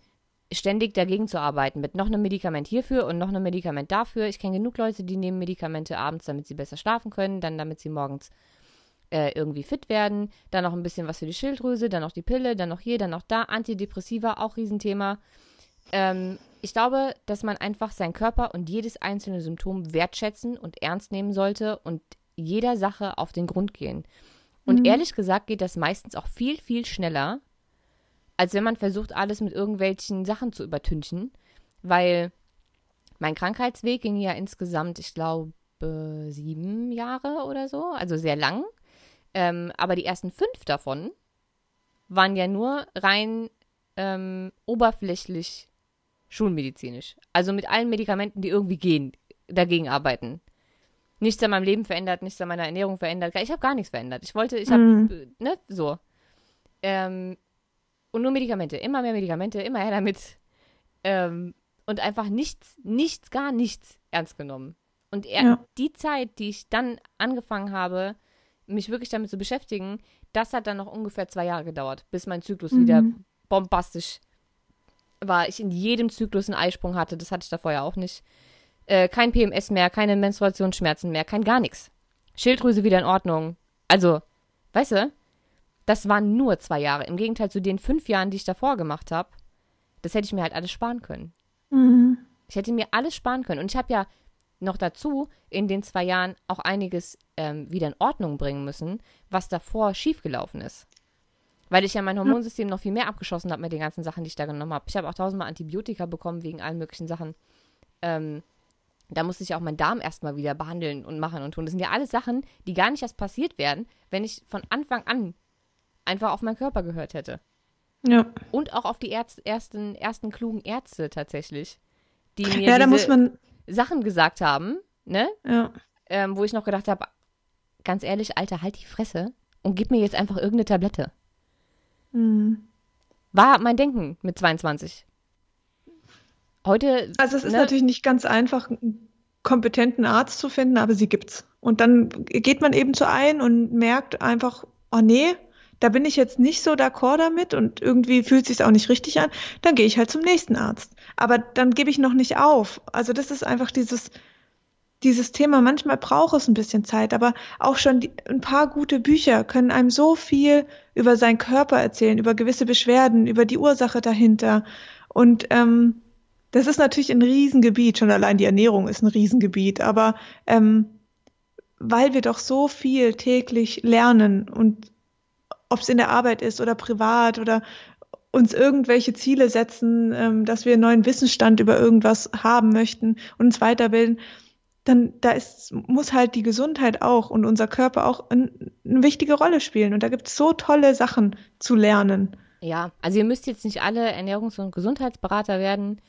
[SPEAKER 2] ständig dagegen zu arbeiten mit noch einem Medikament hierfür und noch einem Medikament dafür. Ich kenne genug Leute, die nehmen Medikamente abends, damit sie besser schlafen können, dann damit sie morgens äh, irgendwie fit werden, dann noch ein bisschen was für die Schilddrüse, dann noch die Pille, dann noch hier, dann noch da, Antidepressiva, auch Riesenthema. Ähm, ich glaube, dass man einfach seinen Körper und jedes einzelne Symptom wertschätzen und ernst nehmen sollte und jeder Sache auf den Grund gehen. Und mhm. ehrlich gesagt geht das meistens auch viel, viel schneller, als wenn man versucht, alles mit irgendwelchen Sachen zu übertünchen. Weil mein Krankheitsweg ging ja insgesamt, ich glaube, sieben Jahre oder so, also sehr lang. Ähm, aber die ersten fünf davon waren ja nur rein ähm, oberflächlich schulmedizinisch. Also mit allen Medikamenten, die irgendwie gehen, dagegen arbeiten. Nichts an meinem Leben verändert, nichts an meiner Ernährung verändert. Ich habe gar nichts verändert. Ich wollte, ich habe, mm. ne, so. Ähm, und nur Medikamente, immer mehr Medikamente, immer her damit. Ähm, und einfach nichts, nichts, gar nichts ernst genommen. Und er, ja. die Zeit, die ich dann angefangen habe, mich wirklich damit zu beschäftigen, Das hat dann noch ungefähr zwei Jahre gedauert, bis mein Zyklus mhm. wieder bombastisch war. Ich in jedem Zyklus einen Eisprung hatte. Das hatte ich da vorher auch nicht. Äh, kein PMS mehr, keine Menstruationsschmerzen mehr, kein gar nichts. Schilddrüse wieder in Ordnung. Also, weißt du, das waren nur zwei Jahre. Im Gegenteil zu den fünf Jahren, die ich davor gemacht habe. Das hätte ich mir halt alles sparen können. Mhm. Ich hätte mir alles sparen können. Und ich habe ja noch dazu in den zwei Jahren auch einiges ähm, wieder in Ordnung bringen müssen, was davor schiefgelaufen ist. Weil ich ja mein Hormonsystem noch viel mehr abgeschossen habe mit den ganzen Sachen, die ich da genommen habe. Ich habe auch tausendmal Antibiotika bekommen wegen allen möglichen Sachen. Ähm, da musste ich auch meinen Darm erstmal wieder behandeln und machen und tun. Das sind ja alles Sachen, die gar nicht erst passiert wären, wenn ich von Anfang an einfach auf meinen Körper gehört hätte. Ja. Und auch auf die Ärzte, ersten, ersten klugen Ärzte tatsächlich. Die mir ja, da muss man Sachen gesagt haben, ne? Ja. Ähm, wo ich noch gedacht habe, ganz ehrlich, Alter, halt die Fresse und gib mir jetzt einfach irgendeine Tablette. Mhm. War mein Denken mit 22. Heute.
[SPEAKER 1] Also es ist ne? natürlich nicht ganz einfach, einen kompetenten Arzt zu finden, aber sie gibt's. Und dann geht man eben zu ein und merkt einfach, oh nee, da bin ich jetzt nicht so d'accord damit und irgendwie fühlt sich auch nicht richtig an, dann gehe ich halt zum nächsten Arzt. Aber dann gebe ich noch nicht auf. Also das ist einfach dieses, dieses Thema. Manchmal braucht es ein bisschen Zeit, aber auch schon die, ein paar gute Bücher können einem so viel über seinen Körper erzählen, über gewisse Beschwerden, über die Ursache dahinter. Und ähm, das ist natürlich ein Riesengebiet, schon allein die Ernährung ist ein Riesengebiet, aber ähm, weil wir doch so viel täglich lernen und ob es in der Arbeit ist oder privat oder uns irgendwelche Ziele setzen, ähm, dass wir einen neuen Wissensstand über irgendwas haben möchten und uns weiterbilden, dann da ist, muss halt die Gesundheit auch und unser Körper auch ein, eine wichtige Rolle spielen. Und da gibt es so tolle Sachen zu lernen.
[SPEAKER 2] Ja, also ihr müsst jetzt nicht alle Ernährungs- und Gesundheitsberater werden.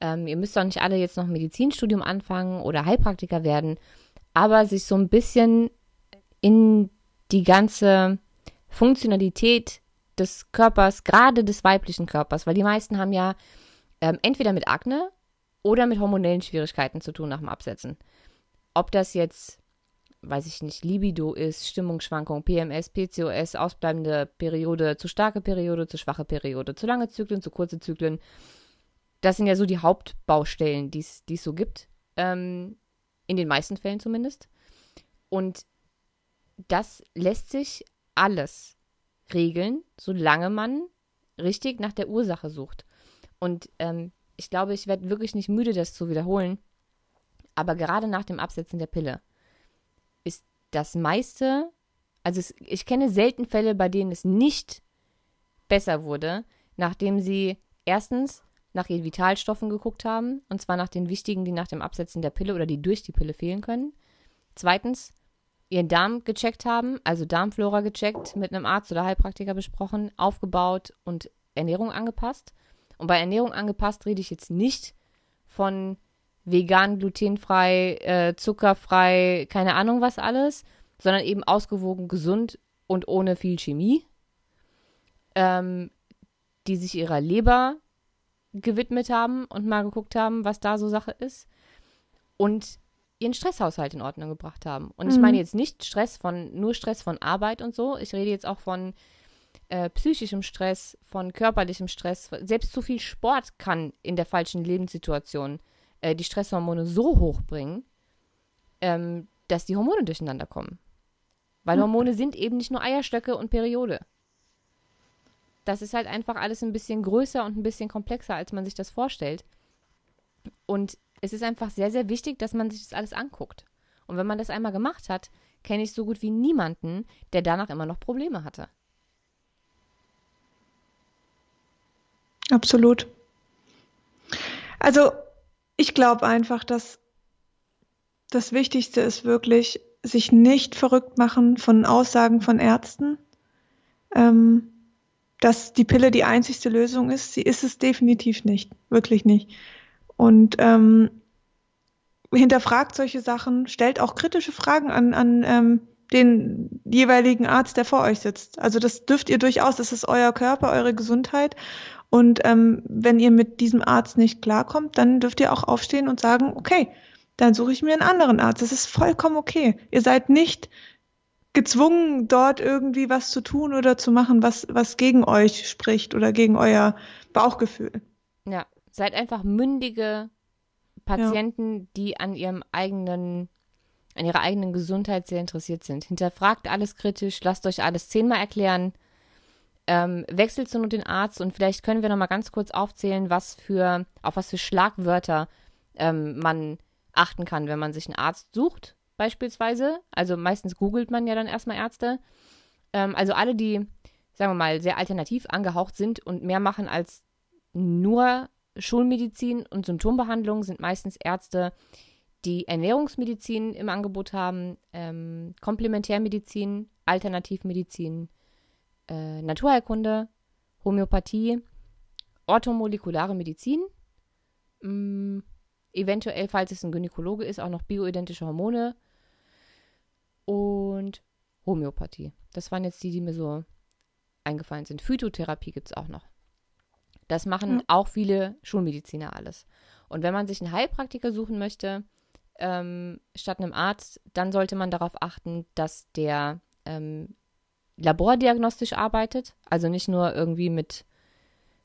[SPEAKER 2] Ähm, ihr müsst auch nicht alle jetzt noch ein Medizinstudium anfangen oder Heilpraktiker werden. Aber sich so ein bisschen in die ganze Funktionalität des Körpers, gerade des weiblichen Körpers, weil die meisten haben ja ähm, entweder mit Akne oder mit hormonellen Schwierigkeiten zu tun nach dem Absetzen. Ob das jetzt, weiß ich nicht, Libido ist, Stimmungsschwankung, PMS, PCOS, ausbleibende Periode, zu starke Periode, zu schwache Periode, zu lange Zyklen, zu kurze Zyklen. Das sind ja so die Hauptbaustellen, die es so gibt. Ähm, in den meisten Fällen zumindest. Und das lässt sich alles regeln, solange man richtig nach der Ursache sucht. Und ähm, ich glaube, ich werde wirklich nicht müde, das zu wiederholen. Aber gerade nach dem Absetzen der Pille ist das meiste, also es, ich kenne selten Fälle, bei denen es nicht besser wurde, nachdem sie erstens nach ihren Vitalstoffen geguckt haben, und zwar nach den wichtigen, die nach dem Absetzen der Pille oder die durch die Pille fehlen können. Zweitens ihren Darm gecheckt haben, also Darmflora gecheckt, mit einem Arzt oder Heilpraktiker besprochen, aufgebaut und Ernährung angepasst. Und bei Ernährung angepasst rede ich jetzt nicht von vegan, glutenfrei, äh, zuckerfrei, keine Ahnung was alles, sondern eben ausgewogen, gesund und ohne viel Chemie, ähm, die sich ihrer Leber gewidmet haben und mal geguckt haben, was da so Sache ist. Und ihren Stresshaushalt in Ordnung gebracht haben. Und mhm. ich meine jetzt nicht Stress von, nur Stress von Arbeit und so. Ich rede jetzt auch von äh, psychischem Stress, von körperlichem Stress. Selbst zu viel Sport kann in der falschen Lebenssituation äh, die Stresshormone so hoch bringen, ähm, dass die Hormone durcheinander kommen. Weil mhm. Hormone sind eben nicht nur Eierstöcke und Periode. Das ist halt einfach alles ein bisschen größer und ein bisschen komplexer, als man sich das vorstellt. Und es ist einfach sehr, sehr wichtig, dass man sich das alles anguckt. Und wenn man das einmal gemacht hat, kenne ich so gut wie niemanden, der danach immer noch Probleme hatte.
[SPEAKER 1] Absolut. Also ich glaube einfach, dass das Wichtigste ist wirklich, sich nicht verrückt machen von Aussagen von Ärzten, ähm, dass die Pille die einzigste Lösung ist. Sie ist es definitiv nicht, wirklich nicht. Und ähm, hinterfragt solche Sachen, stellt auch kritische Fragen an, an ähm, den jeweiligen Arzt, der vor euch sitzt. Also das dürft ihr durchaus, das ist euer Körper, eure Gesundheit. Und ähm, wenn ihr mit diesem Arzt nicht klarkommt, dann dürft ihr auch aufstehen und sagen, okay, dann suche ich mir einen anderen Arzt. Das ist vollkommen okay. Ihr seid nicht gezwungen, dort irgendwie was zu tun oder zu machen, was, was gegen euch spricht oder gegen euer Bauchgefühl.
[SPEAKER 2] Ja, seid einfach mündige Patienten, ja. die an ihrem eigenen, an ihrer eigenen Gesundheit sehr interessiert sind. Hinterfragt alles kritisch, lasst euch alles zehnmal erklären, ähm, wechselt zu nur den Arzt und vielleicht können wir noch mal ganz kurz aufzählen, was für, auf was für Schlagwörter ähm, man achten kann, wenn man sich einen Arzt sucht, beispielsweise. Also meistens googelt man ja dann erstmal Ärzte. Ähm, also alle, die, sagen wir mal, sehr alternativ angehaucht sind und mehr machen als nur Schulmedizin und Symptombehandlung, sind meistens Ärzte, die Ernährungsmedizin im Angebot haben, ähm, Komplementärmedizin, Alternativmedizin, äh, Naturheilkunde, Homöopathie, orthomolekulare Medizin, mh, mm, eventuell, falls es ein Gynäkologe ist, auch noch bioidentische Hormone und Homöopathie. Das waren jetzt die, die mir so eingefallen sind. Phytotherapie gibt es auch noch. Das machen mhm. auch viele Schulmediziner alles. Und wenn man sich einen Heilpraktiker suchen möchte, ähm, statt einem Arzt, dann sollte man darauf achten, dass der ähm, labordiagnostisch arbeitet, also nicht nur irgendwie mit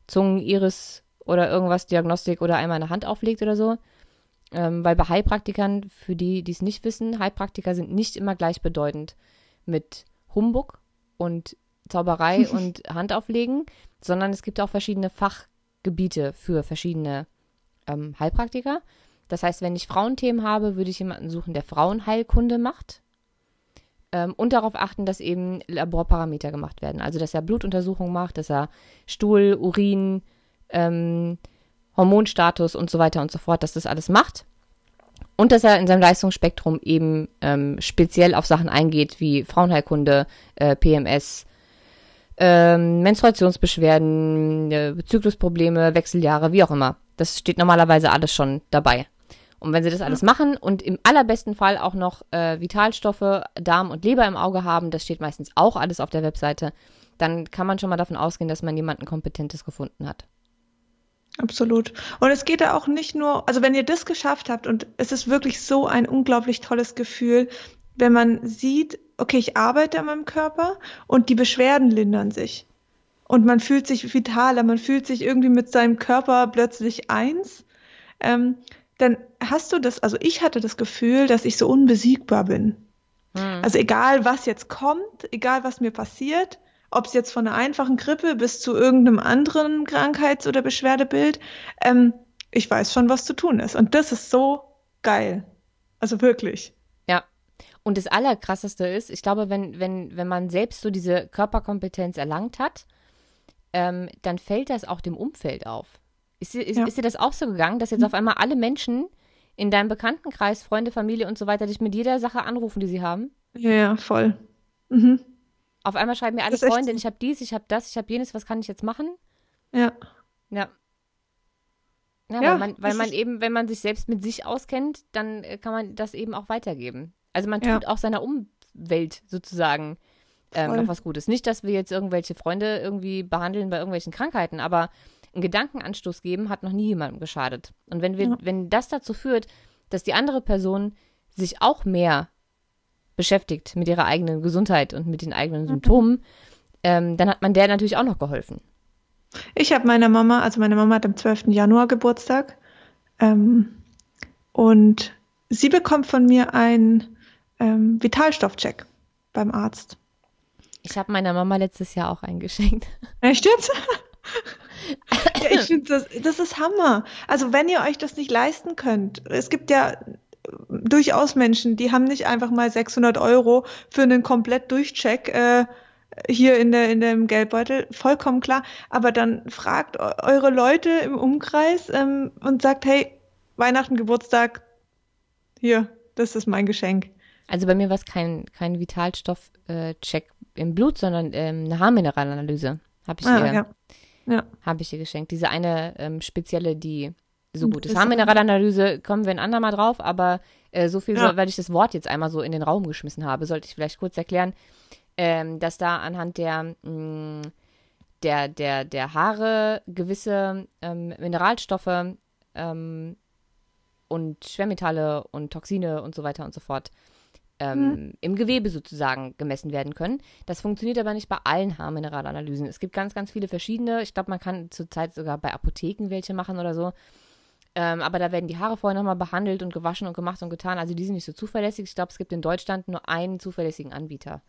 [SPEAKER 2] Zungen, Iris oder irgendwas Diagnostik oder einmal eine Hand auflegt oder so. Ähm, weil bei Heilpraktikern, für die, die es nicht wissen, Heilpraktiker sind nicht immer gleichbedeutend mit Humbug und Zauberei und Handauflegen, sondern es gibt auch verschiedene Fachgebiete für verschiedene ähm, Heilpraktiker. Das heißt, wenn ich Frauenthemen habe, würde ich jemanden suchen, der Frauenheilkunde macht. Ähm, und darauf achten, dass eben Laborparameter gemacht werden. Also, dass er Blutuntersuchungen macht, dass er Stuhl, Urin, ähm, Hormonstatus und so weiter und so fort, dass das alles macht. Und dass er in seinem Leistungsspektrum eben ähm, speziell auf Sachen eingeht, wie Frauenheilkunde, äh, PMS, ähm, Menstruationsbeschwerden, äh, Zyklusprobleme, Wechseljahre, wie auch immer. Das steht normalerweise alles schon dabei. Und wenn sie das alles machen und im allerbesten Fall auch noch äh, Vitalstoffe, Darm und Leber im Auge haben, das steht meistens auch alles auf der Webseite, dann kann man schon mal davon ausgehen, dass man jemanden Kompetentes gefunden hat.
[SPEAKER 1] Absolut. Und es geht da auch nicht nur, also wenn ihr das geschafft habt und es ist wirklich so ein unglaublich tolles Gefühl, wenn man sieht, okay, ich arbeite an meinem Körper und die Beschwerden lindern sich. Und man fühlt sich vitaler, man fühlt sich irgendwie mit seinem Körper plötzlich eins. Ähm, dann hast du das, also ich hatte das Gefühl, dass ich so unbesiegbar bin. Mhm. Also egal, was jetzt kommt, egal, was mir passiert, ob es jetzt von einer einfachen Grippe bis zu irgendeinem anderen Krankheits- oder Beschwerdebild, ähm, ich weiß schon, was zu tun ist. Und das ist so geil. Also wirklich.
[SPEAKER 2] Ja. Und das Allerkrasseste ist, ich glaube, wenn, wenn, wenn man selbst so diese Körperkompetenz erlangt hat, ähm, dann fällt das auch dem Umfeld auf. Ist, ist, ja. ist dir das auch so gegangen, dass jetzt mhm. auf einmal alle Menschen in deinem Bekanntenkreis, Freunde, Familie und so weiter dich mit jeder Sache anrufen, die sie haben?
[SPEAKER 1] Ja, ja voll. Mhm.
[SPEAKER 2] Auf einmal schreiben mir alle Freundinnen, ich habe dies, ich habe das, ich habe jenes, was kann ich jetzt machen?
[SPEAKER 1] Ja.
[SPEAKER 2] Ja. Ja, ja weil, man, weil man eben, wenn man sich selbst mit sich auskennt, dann äh, kann man das eben auch weitergeben. Also man tut ja. auch seiner Umwelt sozusagen ähm, noch was Gutes. Nicht, dass wir jetzt irgendwelche Freunde irgendwie behandeln bei irgendwelchen Krankheiten, aber einen Gedankenanstoß geben hat noch nie jemandem geschadet. Und wenn wir, ja. wenn das dazu führt, dass die andere Person sich auch mehr beschäftigt mit ihrer eigenen Gesundheit und mit den eigenen mhm. Symptomen, ähm, dann hat man der natürlich auch noch geholfen.
[SPEAKER 1] Ich habe meiner Mama, also meine Mama hat am 12. Januar Geburtstag ähm, und sie bekommt von mir einen ähm, Vitalstoffcheck beim Arzt.
[SPEAKER 2] Ich habe meiner Mama letztes Jahr auch eingeschenkt.
[SPEAKER 1] Echt jetzt? ja, ich finde, das, das ist Hammer. Also wenn ihr euch das nicht leisten könnt, es gibt ja durchaus Menschen, die haben nicht einfach mal 600 Euro für einen komplett Durchcheck äh, hier in der in dem Geldbeutel, vollkommen klar. Aber dann fragt eure Leute im Umkreis ähm, und sagt, hey, Weihnachten, Geburtstag, hier, das ist mein Geschenk.
[SPEAKER 2] Also bei mir war es kein, kein Vitalstoff-Check äh, im Blut, sondern ähm, eine Haarmineralanalyse. Habe ich ah, ihr ja. Ja. Habe ich dir geschenkt. Diese eine ähm, spezielle, die so gut ist. Haarmineralanalyse kommen wir ein andermal drauf, aber äh, so viel, ja. weil ich das Wort jetzt einmal so in den Raum geschmissen habe, sollte ich vielleicht kurz erklären, ähm, dass da anhand der, mh, mm, der, der, der Haare gewisse ähm, Mineralstoffe ähm, und Schwermetalle und Toxine und so weiter und so fort ähm, mhm. im Gewebe sozusagen gemessen werden können. Das funktioniert aber nicht bei allen Haarmineralanalysen. Es gibt ganz, ganz viele verschiedene. Ich glaube, man kann zurzeit sogar bei Apotheken welche machen oder so. Ähm, aber da werden die Haare vorher nochmal behandelt und gewaschen und gemacht und getan. Also die sind nicht so zuverlässig. Ich glaube, es gibt in Deutschland nur einen zuverlässigen Anbieter.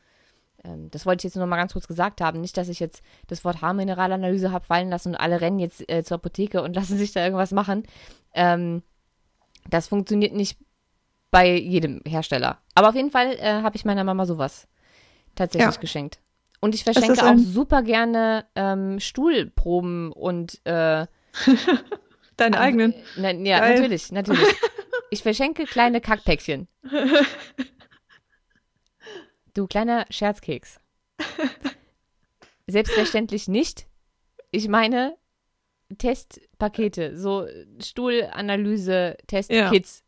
[SPEAKER 2] Ähm, das wollte ich jetzt nur mal ganz kurz gesagt haben. Nicht, dass ich jetzt das Wort Haarmineralanalyse habe fallen lassen und alle rennen jetzt äh, zur Apotheke und lassen sich da irgendwas machen. Ähm, das funktioniert nicht bei jedem Hersteller. Aber auf jeden Fall äh, habe ich meiner Mama sowas tatsächlich ja. geschenkt. Und ich verschenke auch super gerne ähm, Stuhlproben und äh,
[SPEAKER 1] Deine eigenen.
[SPEAKER 2] Na, ja, Geil. natürlich, natürlich. Ich verschenke kleine Kackpäckchen. Du kleiner Scherzkeks. Selbstverständlich nicht. Ich meine Testpakete, so Stuhlanalyse, Testkits, ja.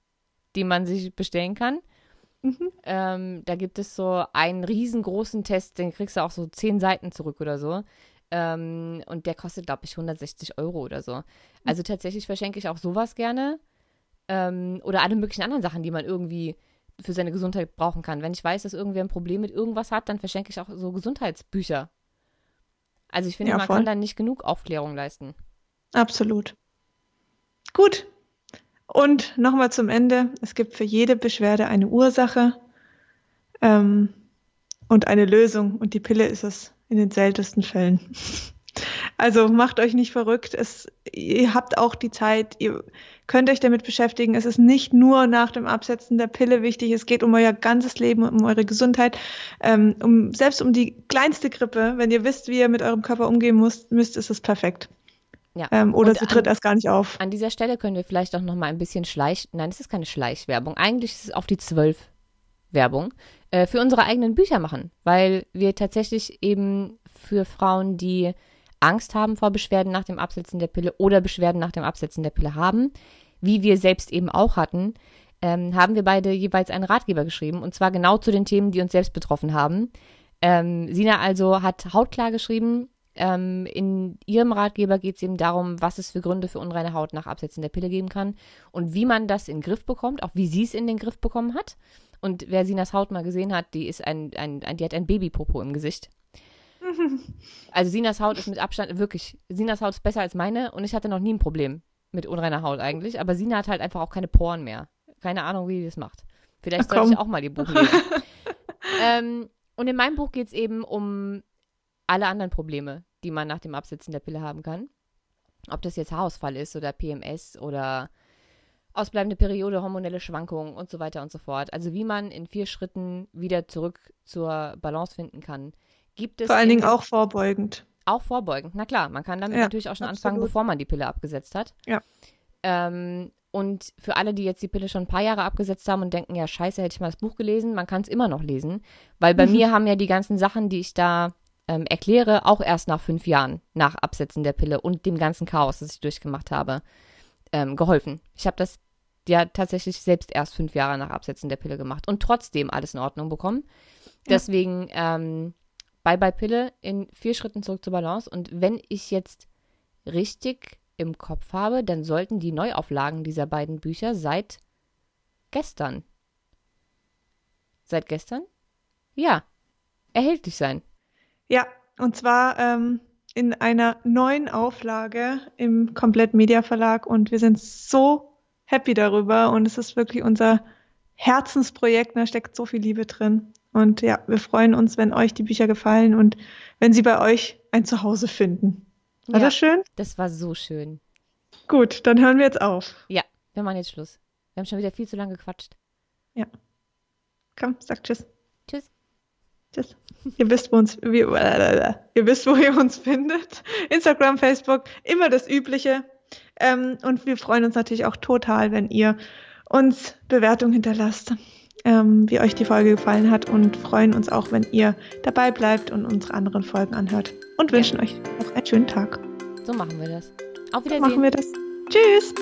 [SPEAKER 2] die man sich bestellen kann. Mhm. Ähm, da gibt es so einen riesengroßen Test, den kriegst du auch so zehn Seiten zurück oder so. Ähm, und der kostet, glaube ich, 160 Euro oder so. Also tatsächlich verschenke ich auch sowas gerne. Ähm, oder alle möglichen anderen Sachen, die man irgendwie für seine Gesundheit brauchen kann. Wenn ich weiß, dass irgendwer ein Problem mit irgendwas hat, dann verschenke ich auch so Gesundheitsbücher. Also ich finde, ja, man kann dann nicht genug Aufklärung leisten.
[SPEAKER 1] Absolut. Gut. Und nochmal zum Ende. Es gibt für jede Beschwerde eine Ursache ähm, und eine Lösung. Und die Pille ist es in den seltensten Fällen. Also macht euch nicht verrückt. Es, ihr habt auch die Zeit, ihr könnt euch damit beschäftigen. Es ist nicht nur nach dem Absetzen der Pille wichtig. Es geht um euer ganzes Leben, um eure Gesundheit, ähm, um, selbst um die kleinste Grippe. Wenn ihr wisst, wie ihr mit eurem Körper umgehen müsst, müsst ist es perfekt. Ja. Ähm, oder Und sie tritt an, erst gar nicht auf.
[SPEAKER 2] An dieser Stelle können wir vielleicht auch noch mal ein bisschen Schleich... Nein, es ist keine Schleichwerbung. Eigentlich ist es auf die zwölf Werbung äh, für unsere eigenen Bücher machen, weil wir tatsächlich eben für Frauen, die Angst haben vor Beschwerden nach dem Absetzen der Pille oder Beschwerden nach dem Absetzen der Pille haben, wie wir selbst eben auch hatten, ähm, haben wir beide jeweils einen Ratgeber geschrieben und zwar genau zu den Themen, die uns selbst betroffen haben. Ähm, Sina also hat hautklar geschrieben. Ähm, in ihrem Ratgeber geht es eben darum, was es für Gründe für unreine Haut nach Absetzen der Pille geben kann und wie man das in den Griff bekommt, auch wie sie es in den Griff bekommen hat. Und wer Sinas Haut mal gesehen hat, die ist ein, ein, ein die hat ein Babypopo im Gesicht. Also Sinas Haut ist mit Abstand wirklich, Sinas Haut ist besser als meine und ich hatte noch nie ein Problem mit unreiner Haut eigentlich, aber Sina hat halt einfach auch keine Poren mehr. Keine Ahnung, wie die das macht. Vielleicht sollte ich auch mal die Buch lesen. ähm, und in meinem Buch geht es eben um alle anderen Probleme, die man nach dem Absetzen der Pille haben kann. Ob das jetzt Haarausfall ist oder PMS oder ausbleibende Periode, hormonelle Schwankungen und so weiter und so fort. Also wie man in vier Schritten wieder zurück zur Balance finden kann. Gibt es
[SPEAKER 1] Vor allen Dingen auch vorbeugend.
[SPEAKER 2] Auch vorbeugend, na klar. Man kann damit ja, natürlich auch schon absolut. anfangen, bevor man die Pille abgesetzt hat.
[SPEAKER 1] Ja.
[SPEAKER 2] Ähm, und für alle, die jetzt die Pille schon ein paar Jahre abgesetzt haben und denken, ja, scheiße, hätte ich mal das Buch gelesen, man kann es immer noch lesen. Weil bei mhm. mir haben ja die ganzen Sachen, die ich da ähm, erkläre, auch erst nach fünf Jahren nach Absetzen der Pille und dem ganzen Chaos, das ich durchgemacht habe, ähm, geholfen. Ich habe das ja tatsächlich selbst erst fünf Jahre nach Absetzen der Pille gemacht und trotzdem alles in Ordnung bekommen. Deswegen ähm, Bye Bye Pille in vier Schritten zurück zur Balance. Und wenn ich jetzt richtig im Kopf habe, dann sollten die Neuauflagen dieser beiden Bücher seit gestern. Seit gestern? Ja, erhältlich sein.
[SPEAKER 1] Ja, und zwar ähm, in einer neuen Auflage im Komplett Media Verlag und wir sind so happy darüber und es ist wirklich unser Herzensprojekt, da steckt so viel Liebe drin. Und ja, wir freuen uns, wenn euch die Bücher gefallen und wenn sie bei euch ein Zuhause finden. War ja, das schön?
[SPEAKER 2] Das war so schön.
[SPEAKER 1] Gut, dann hören wir jetzt auf.
[SPEAKER 2] Ja, wir machen jetzt Schluss. Wir haben schon wieder viel zu lange gequatscht.
[SPEAKER 1] Ja. Komm, sag Tschüss.
[SPEAKER 2] Tschüss.
[SPEAKER 1] Tschüss. ihr wisst, wo uns, wie, ihr wisst, wo ihr uns findet. Instagram, Facebook, immer das Übliche. Ähm, und wir freuen uns natürlich auch total, wenn ihr uns Bewertung hinterlasst, ähm, wie euch die Folge gefallen hat und freuen uns auch, wenn ihr dabei bleibt und unsere anderen Folgen anhört. Und wünschen ja. euch noch einen schönen Tag.
[SPEAKER 2] So machen wir das. Auf Wiedersehen.
[SPEAKER 1] So machen wir das. Tschüss.